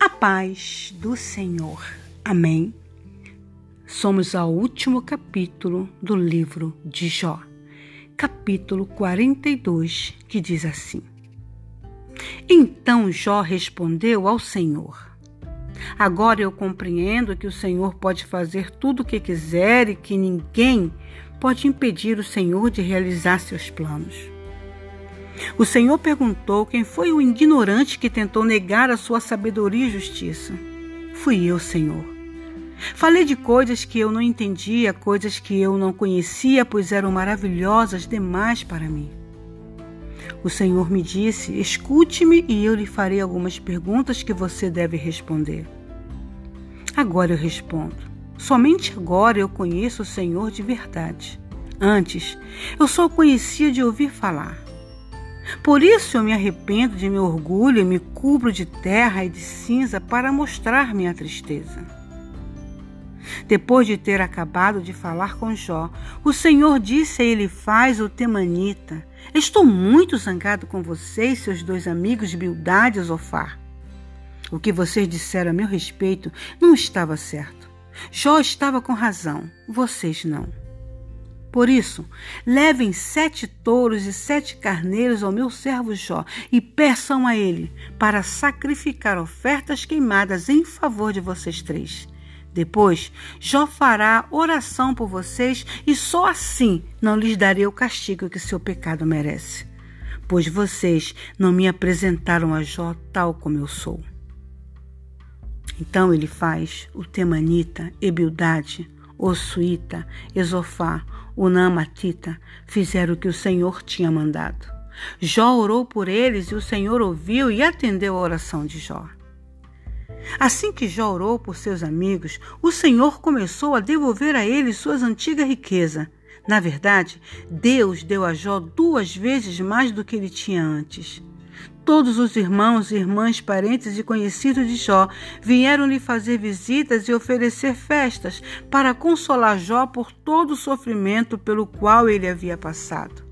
A paz do Senhor. Amém. Somos ao último capítulo do livro de Jó, capítulo 42, que diz assim: Então Jó respondeu ao Senhor: Agora eu compreendo que o Senhor pode fazer tudo o que quiser e que ninguém pode impedir o Senhor de realizar seus planos. O Senhor perguntou quem foi o ignorante que tentou negar a sua sabedoria e justiça. Fui eu, Senhor. Falei de coisas que eu não entendia, coisas que eu não conhecia, pois eram maravilhosas demais para mim. O Senhor me disse: Escute-me e eu lhe farei algumas perguntas que você deve responder. Agora eu respondo. Somente agora eu conheço o Senhor de verdade. Antes, eu só o conhecia de ouvir falar. Por isso eu me arrependo de meu orgulho e me cubro de terra e de cinza para mostrar minha tristeza. Depois de ter acabado de falar com Jó, o Senhor disse a ele faz o temanita: Estou muito zangado com você e seus dois amigos Bildade e Zofar. O que vocês disseram a meu respeito não estava certo. Jó estava com razão, vocês não. Por isso, levem sete touros e sete carneiros ao meu servo Jó e peçam a ele para sacrificar ofertas queimadas em favor de vocês três. Depois, Jó fará oração por vocês e só assim não lhes darei o castigo que seu pecado merece. Pois vocês não me apresentaram a Jó tal como eu sou. Então ele faz o Temanita, Ebildade, o Suíta, Esofá, o Namatita, fizeram o que o Senhor tinha mandado. Jó orou por eles e o Senhor ouviu e atendeu a oração de Jó. Assim que Jó orou por seus amigos, o Senhor começou a devolver a eles suas antigas riquezas. Na verdade, Deus deu a Jó duas vezes mais do que ele tinha antes. Todos os irmãos, irmãs, parentes e conhecidos de Jó vieram lhe fazer visitas e oferecer festas para consolar Jó por todo o sofrimento pelo qual ele havia passado.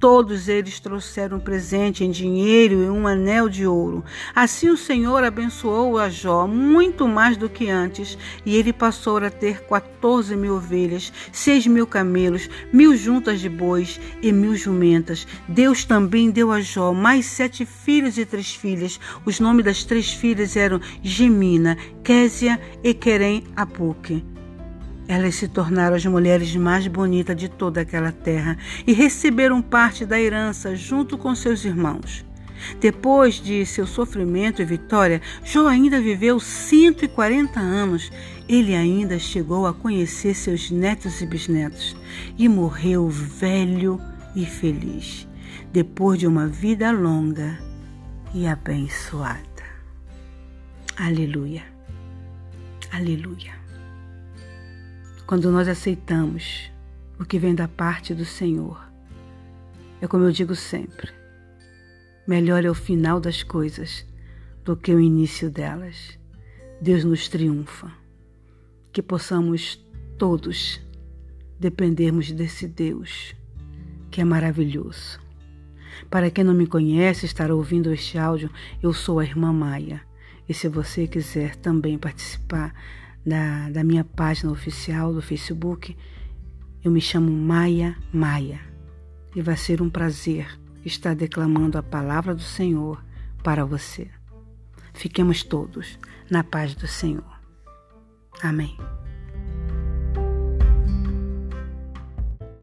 Todos eles trouxeram presente em dinheiro e um anel de ouro. Assim o Senhor abençoou a Jó muito mais do que antes, e ele passou a ter quatorze mil ovelhas, seis mil camelos, mil juntas de bois e mil jumentas. Deus também deu a Jó mais sete filhos e três filhas. Os nomes das três filhas eram Gemina, Késia e Querem Apuque. Elas se tornaram as mulheres mais bonitas de toda aquela terra e receberam parte da herança junto com seus irmãos. Depois de seu sofrimento e vitória, Jó ainda viveu 140 anos. Ele ainda chegou a conhecer seus netos e bisnetos e morreu velho e feliz, depois de uma vida longa e abençoada. Aleluia. Aleluia. Quando nós aceitamos o que vem da parte do Senhor, é como eu digo sempre: melhor é o final das coisas do que o início delas. Deus nos triunfa. Que possamos todos dependermos desse Deus que é maravilhoso. Para quem não me conhece, estar ouvindo este áudio, eu sou a irmã Maia. E se você quiser também participar da, da minha página oficial do Facebook. Eu me chamo Maia Maia e vai ser um prazer estar declamando a palavra do Senhor para você. Fiquemos todos na paz do Senhor. Amém.